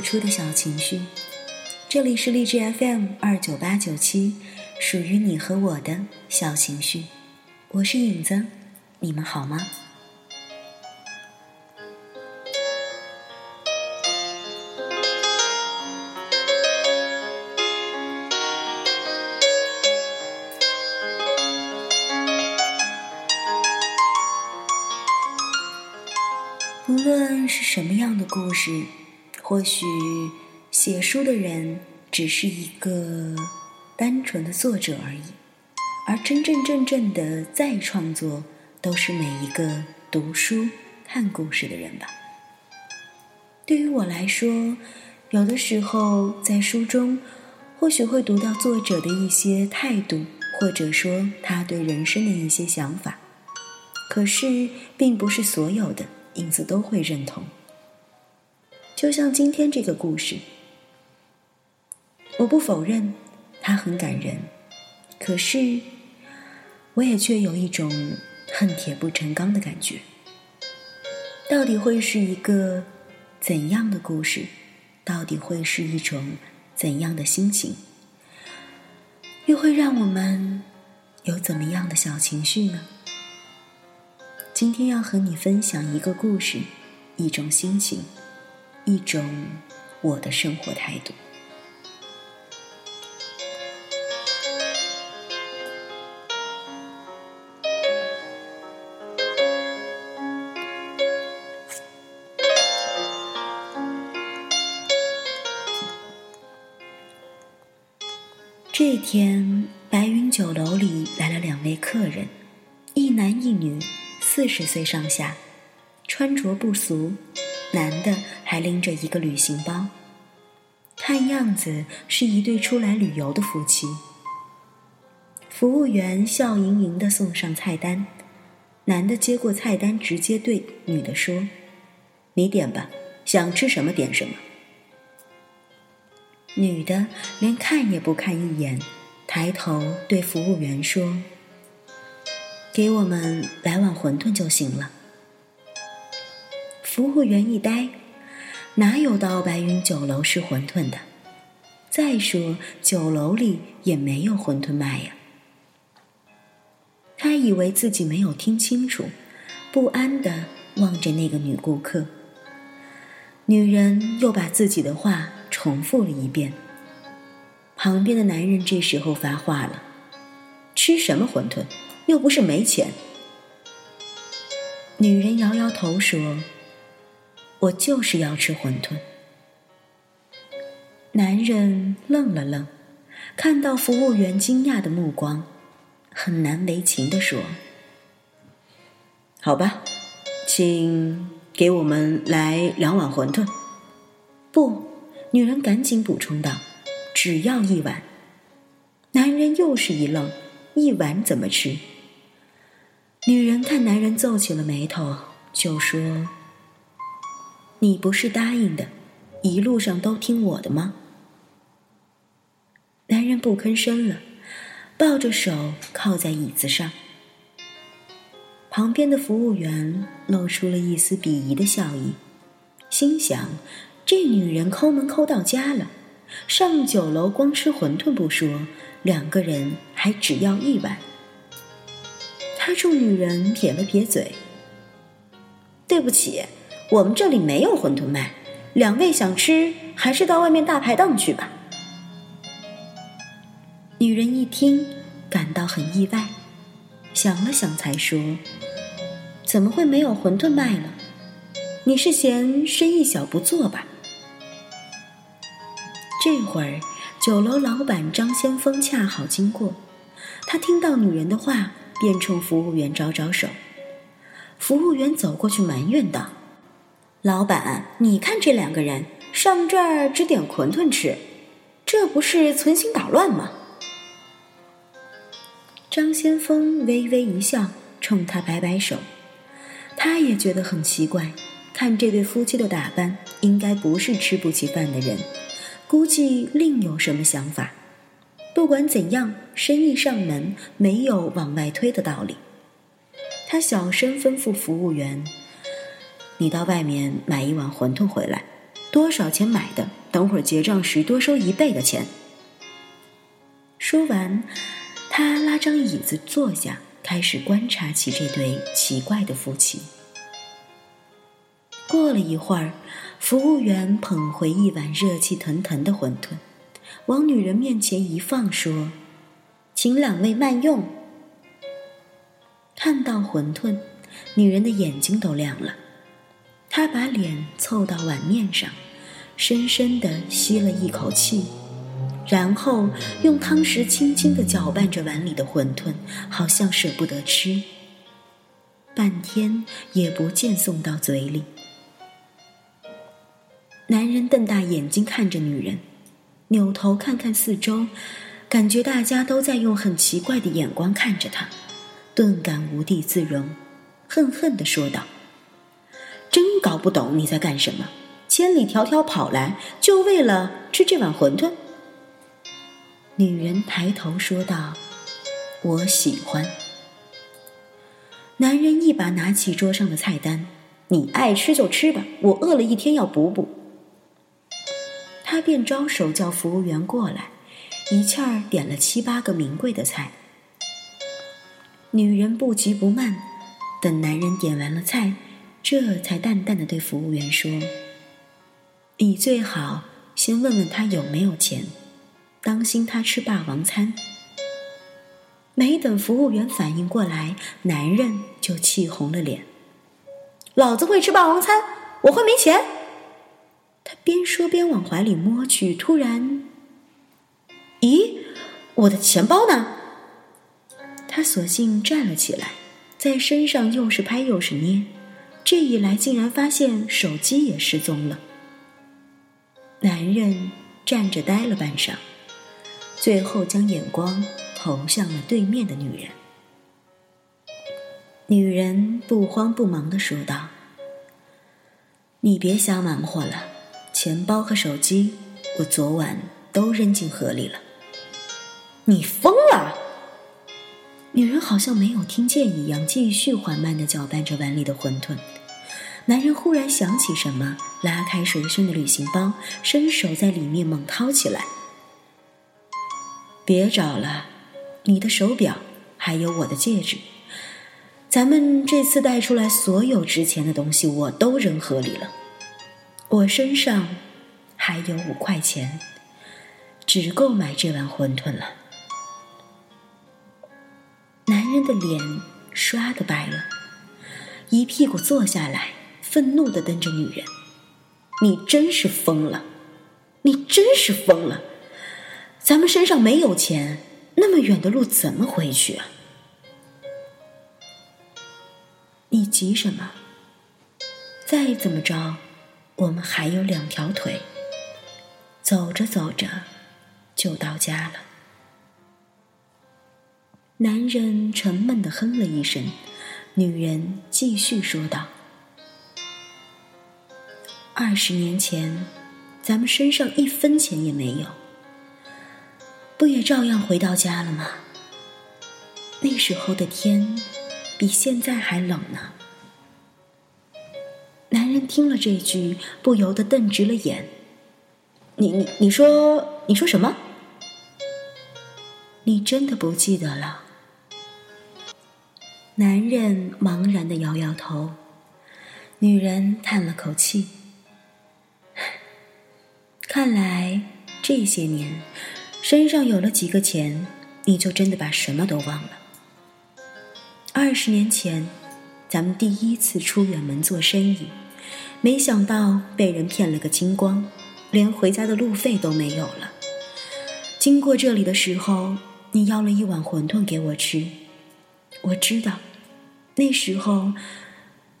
出的小情绪。这里是荔枝 FM 二九八九七，属于你和我的小情绪。我是影子，你们好吗？无论是什么样的故事，或许写书的人只是一个单纯的作者而已，而真真正正的再创作，都是每一个读书看故事的人吧。对于我来说，有的时候在书中，或许会读到作者的一些态度，或者说他对人生的一些想法，可是并不是所有的。影子都会认同，就像今天这个故事，我不否认它很感人，可是我也却有一种恨铁不成钢的感觉。到底会是一个怎样的故事？到底会是一种怎样的心情？又会让我们有怎么样的小情绪呢？今天要和你分享一个故事，一种心情，一种我的生活态度。这天，白云酒楼里来了两位客人，一男一女。四十岁上下，穿着不俗，男的还拎着一个旅行包，看样子是一对出来旅游的夫妻。服务员笑盈盈的送上菜单，男的接过菜单，直接对女的说：“你点吧，想吃什么点什么。”女的连看也不看一眼，抬头对服务员说。给我们来碗馄饨就行了。服务员一呆，哪有到白云酒楼吃馄饨的？再说酒楼里也没有馄饨卖呀。他以为自己没有听清楚，不安的望着那个女顾客。女人又把自己的话重复了一遍。旁边的男人这时候发话了：“吃什么馄饨？”又不是没钱。女人摇摇头说：“我就是要吃馄饨。”男人愣了愣，看到服务员惊讶的目光，很难为情的说：“好吧，请给我们来两碗馄饨。”不，女人赶紧补充道：“只要一碗。”男人又是一愣：“一碗怎么吃？”女人看男人皱起了眉头，就说：“你不是答应的，一路上都听我的吗？”男人不吭声了，抱着手靠在椅子上。旁边的服务员露出了一丝鄙夷的笑意，心想：这女人抠门抠到家了，上酒楼光吃馄饨不说，两个人还只要一碗。他冲女人撇了撇嘴：“对不起，我们这里没有馄饨卖。两位想吃，还是到外面大排档去吧。”女人一听，感到很意外，想了想才说：“怎么会没有馄饨卖了？你是嫌生意小不做吧？”这会儿，酒楼老板张先锋恰好经过，他听到女人的话。便冲服务员招招手，服务员走过去埋怨道：“老板，你看这两个人上这儿只点馄饨吃，这不是存心捣乱吗？”张先锋微微一笑，冲他摆摆手，他也觉得很奇怪，看这对夫妻的打扮，应该不是吃不起饭的人，估计另有什么想法。不管怎样，生意上门没有往外推的道理。他小声吩咐服务员：“你到外面买一碗馄饨回来，多少钱买的？等会儿结账时多收一倍的钱。”说完，他拉张椅子坐下，开始观察起这对奇怪的夫妻。过了一会儿，服务员捧回一碗热气腾腾的馄饨，往女人面前一放，说：“请两位慢用。”看到馄饨，女人的眼睛都亮了。他把脸凑到碗面上，深深地吸了一口气，然后用汤匙轻轻地搅拌着碗里的馄饨，好像舍不得吃。半天也不见送到嘴里。男人瞪大眼睛看着女人，扭头看看四周，感觉大家都在用很奇怪的眼光看着他。顿感无地自容，恨恨地说道：“不懂你在干什么，千里迢迢跑来就为了吃这碗馄饨。”女人抬头说道：“我喜欢。”男人一把拿起桌上的菜单：“你爱吃就吃吧，我饿了一天要补补。”他便招手叫服务员过来，一气儿点了七八个名贵的菜。女人不急不慢，等男人点完了菜，这才淡淡的对服务员说：“你最好先问问他有没有钱，当心他吃霸王餐。”没等服务员反应过来，男人就气红了脸：“老子会吃霸王餐，我会没钱？”他边说边往怀里摸去，突然，“咦，我的钱包呢？”他索性站了起来，在身上又是拍又是捏，这一来竟然发现手机也失踪了。男人站着呆了半晌，最后将眼光投向了对面的女人。女人不慌不忙的说道：“你别瞎忙活了，钱包和手机我昨晚都扔进河里了。”你疯！女人好像没有听见一样，继续缓慢地搅拌着碗里的馄饨。男人忽然想起什么，拉开随身的旅行包，伸手在里面猛掏起来。别找了，你的手表，还有我的戒指，咱们这次带出来所有值钱的东西，我都扔河里了。我身上还有五块钱，只够买这碗馄饨了。的脸唰的白了，一屁股坐下来，愤怒的瞪着女人：“你真是疯了！你真是疯了！咱们身上没有钱，那么远的路怎么回去啊？你急什么？再怎么着，我们还有两条腿，走着走着就到家了。”男人沉闷的哼了一声，女人继续说道：“二十年前，咱们身上一分钱也没有，不也照样回到家了吗？那时候的天比现在还冷呢。”男人听了这句，不由得瞪直了眼：“你你你说你说什么？你真的不记得了？”男人茫然的摇摇头，女人叹了口气。看来这些年，身上有了几个钱，你就真的把什么都忘了。二十年前，咱们第一次出远门做生意，没想到被人骗了个精光，连回家的路费都没有了。经过这里的时候，你要了一碗馄饨给我吃，我知道。那时候，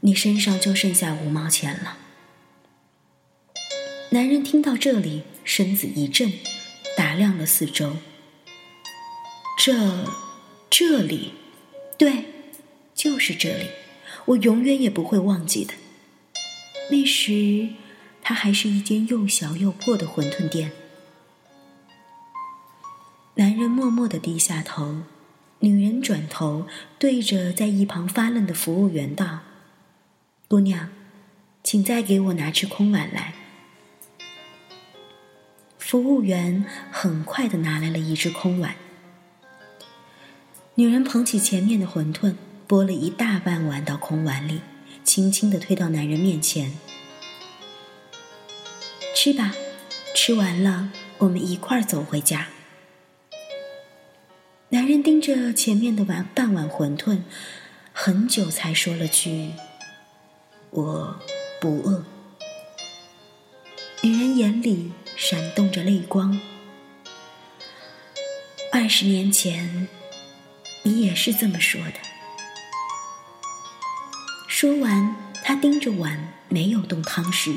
你身上就剩下五毛钱了。男人听到这里，身子一震，打量了四周。这，这里，对，就是这里，我永远也不会忘记的。那时，它还是一间又小又破的馄饨店。男人默默的低下头。女人转头对着在一旁发愣的服务员道：“姑娘，请再给我拿只空碗来。”服务员很快的拿来了一只空碗。女人捧起前面的馄饨，拨了一大半碗到空碗里，轻轻的推到男人面前：“吃吧，吃完了，我们一块儿走回家。”男人盯着前面的碗半碗馄饨，很久才说了句：“我不饿。”女人眼里闪动着泪光。二十年前，你也是这么说的。说完，他盯着碗，没有动汤匙，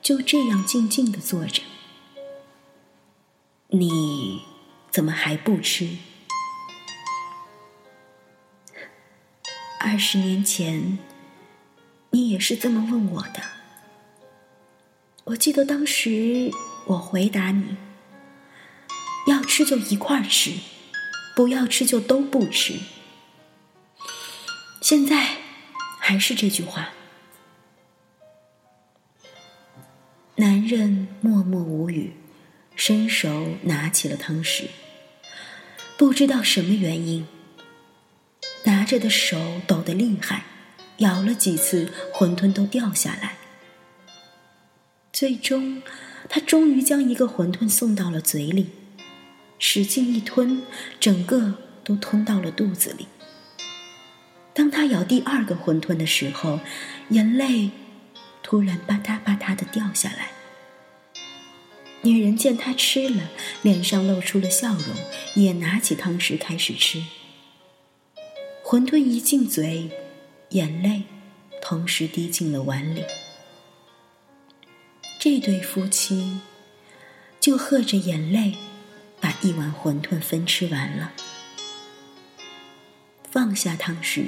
就这样静静的坐着。你怎么还不吃？二十年前，你也是这么问我的。我记得当时我回答你：要吃就一块吃，不要吃就都不吃。现在还是这句话。男人默默无语，伸手拿起了汤匙，不知道什么原因。拿着的手抖得厉害，咬了几次，馄饨都掉下来。最终，他终于将一个馄饨送到了嘴里，使劲一吞，整个都吞到了肚子里。当他咬第二个馄饨的时候，眼泪突然吧嗒吧嗒的掉下来。女人见他吃了，脸上露出了笑容，也拿起汤匙开始吃。馄饨一进嘴，眼泪同时滴进了碗里。这对夫妻就喝着眼泪，把一碗馄饨分吃完了。放下汤匙，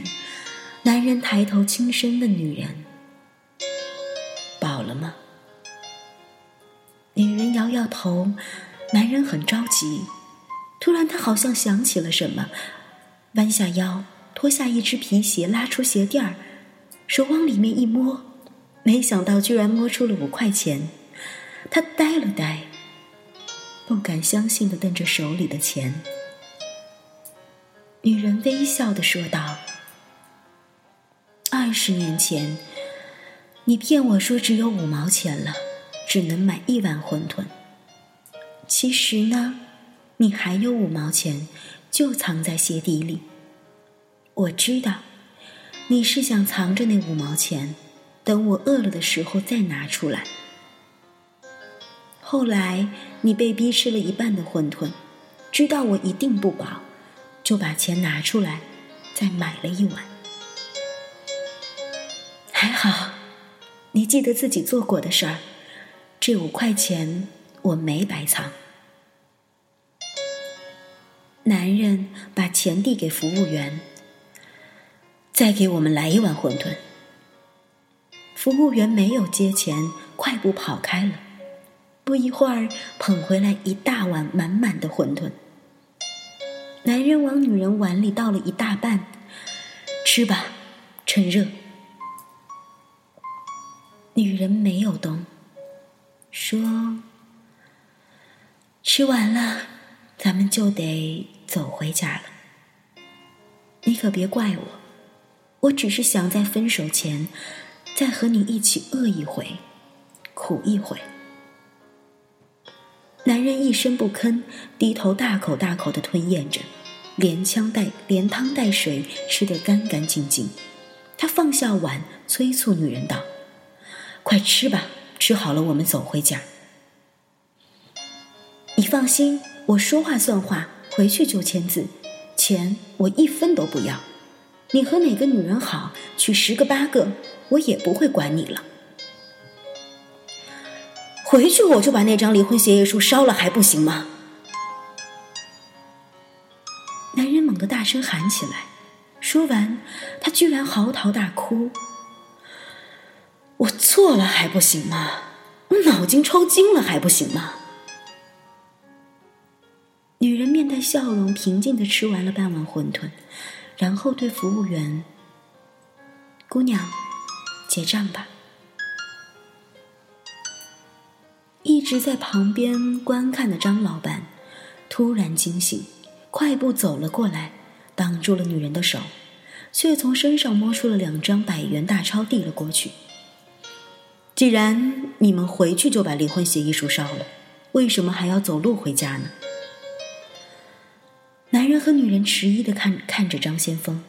男人抬头轻声问女人：“饱了吗？”女人摇摇头。男人很着急，突然他好像想起了什么，弯下腰。脱下一只皮鞋，拉出鞋垫儿，手往里面一摸，没想到居然摸出了五块钱。他呆了呆，不敢相信的瞪着手里的钱。女人微笑的说道：“二十年前，你骗我说只有五毛钱了，只能买一碗馄饨。其实呢，你还有五毛钱，就藏在鞋底里。”我知道，你是想藏着那五毛钱，等我饿了的时候再拿出来。后来你被逼吃了一半的馄饨，知道我一定不饱，就把钱拿出来，再买了一碗。还好，你记得自己做过的事儿，这五块钱我没白藏。男人把钱递给服务员。再给我们来一碗馄饨。服务员没有接钱，快步跑开了。不一会儿，捧回来一大碗满满的馄饨。男人往女人碗里倒了一大半，吃吧，趁热。女人没有动，说：“吃完了，咱们就得走回家了。你可别怪我。”我只是想在分手前，再和你一起饿一回，苦一回。男人一声不吭，低头大口大口的吞咽着，连枪带连汤带水吃得干干净净。他放下碗，催促女人道：“快吃吧，吃好了我们走回家。”你放心，我说话算话，回去就签字，钱我一分都不要。你和哪个女人好，娶十个八个，我也不会管你了。回去我就把那张离婚协议书烧了，还不行吗？男人猛地大声喊起来，说完，他居然嚎啕大哭。我错了还不行吗？我脑筋抽筋了还不行吗？女人面带笑容，平静的吃完了半碗馄饨。然后对服务员：“姑娘，结账吧。”一直在旁边观看的张老板突然惊醒，快步走了过来，挡住了女人的手，却从身上摸出了两张百元大钞递了过去。既然你们回去就把离婚协议书烧了，为什么还要走路回家呢？男人和女人迟疑的看看着张先锋，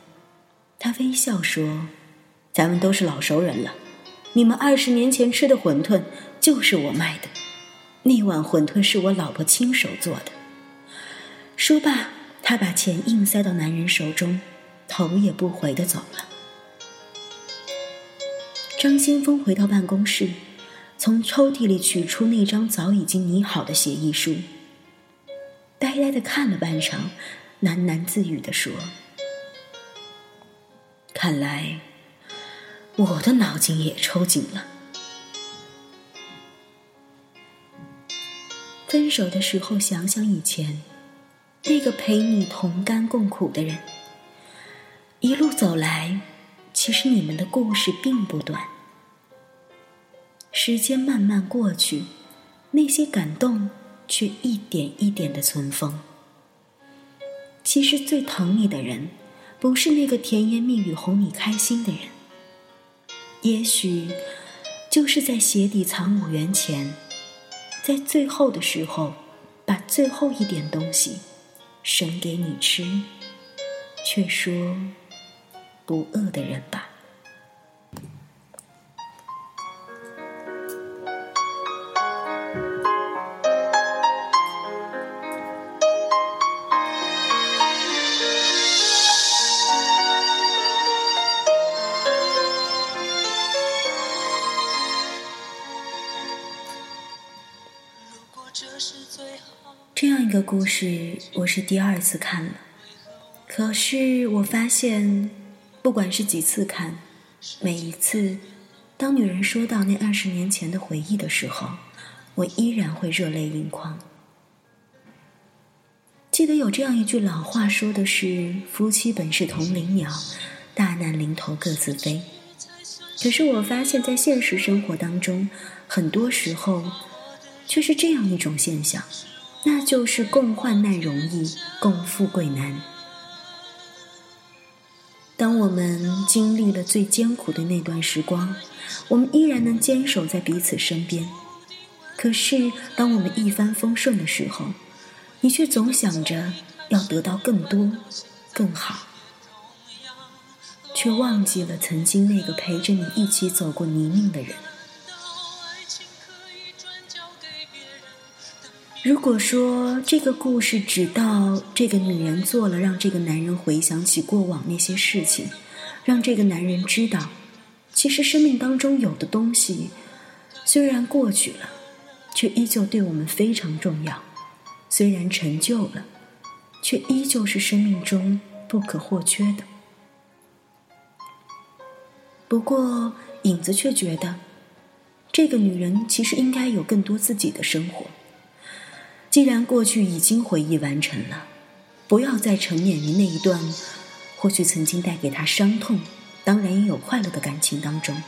他微笑说：“咱们都是老熟人了，你们二十年前吃的馄饨就是我卖的，那碗馄饨是我老婆亲手做的。”说罢，他把钱硬塞到男人手中，头也不回的走了。张先锋回到办公室，从抽屉里取出那张早已经拟好的协议书，呆呆的看了半晌，喃喃自语的说：“看来我的脑筋也抽筋了。分手的时候，想想以前那个陪你同甘共苦的人，一路走来。”其实你们的故事并不短。时间慢慢过去，那些感动却一点一点的存封。其实最疼你的人，不是那个甜言蜜语哄你开心的人，也许就是在鞋底藏五元钱，在最后的时候，把最后一点东西省给你吃，却说。不饿的人吧。故事，我是第二次看了，可是我发现。不管是几次看，每一次，当女人说到那二十年前的回忆的时候，我依然会热泪盈眶。记得有这样一句老话，说的是“夫妻本是同林鸟，大难临头各自飞”。可是我发现，在现实生活当中，很多时候却是这样一种现象，那就是共患难容易，共富贵难。当我们经历了最艰苦的那段时光，我们依然能坚守在彼此身边。可是，当我们一帆风顺的时候，你却总想着要得到更多、更好，却忘记了曾经那个陪着你一起走过泥泞的人。如果说这个故事只到这个女人做了让这个男人回想起过往那些事情，让这个男人知道，其实生命当中有的东西虽然过去了，却依旧对我们非常重要；虽然陈旧了，却依旧是生命中不可或缺的。不过，影子却觉得，这个女人其实应该有更多自己的生活。既然过去已经回忆完成了，不要再沉湎于那一段或许曾经带给他伤痛，当然也有快乐的感情当中。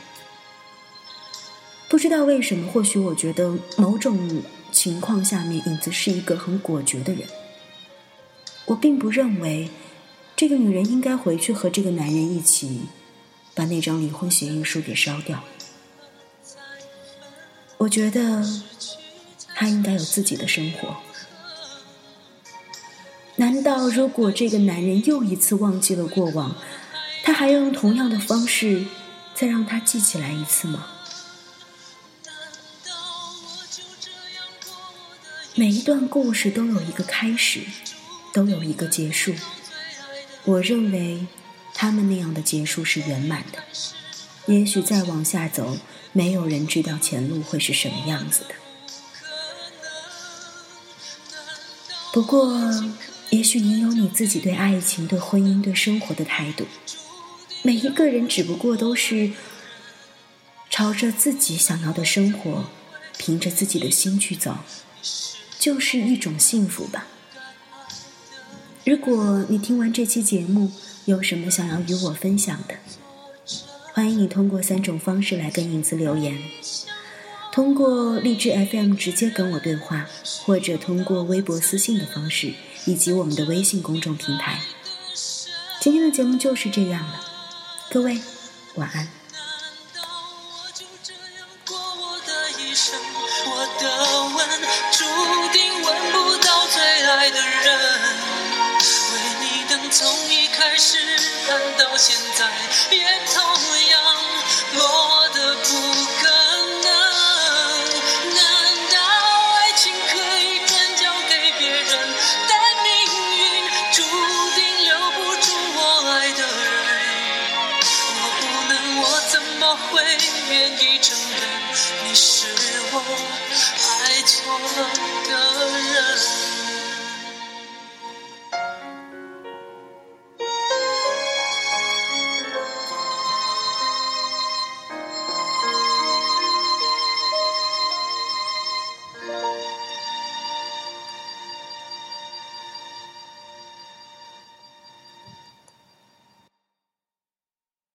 不知道为什么，或许我觉得某种情况下面，影子是一个很果决的人。我并不认为这个女人应该回去和这个男人一起把那张离婚协议书给烧掉。我觉得。他应该有自己的生活。难道如果这个男人又一次忘记了过往，他还要用同样的方式再让他记起来一次吗？每一段故事都有一个开始，都有一个结束。我认为他们那样的结束是圆满的。也许再往下走，没有人知道前路会是什么样子的。不过，也许你有你自己对爱情、对婚姻、对生活的态度。每一个人只不过都是朝着自己想要的生活，凭着自己的心去走，就是一种幸福吧。如果你听完这期节目，有什么想要与我分享的，欢迎你通过三种方式来跟影子留言。通过荔枝 FM 直接跟我对话，或者通过微博私信的方式，以及我们的微信公众平台。今天的节目就是这样了，各位晚安。从一开始，到现在，也。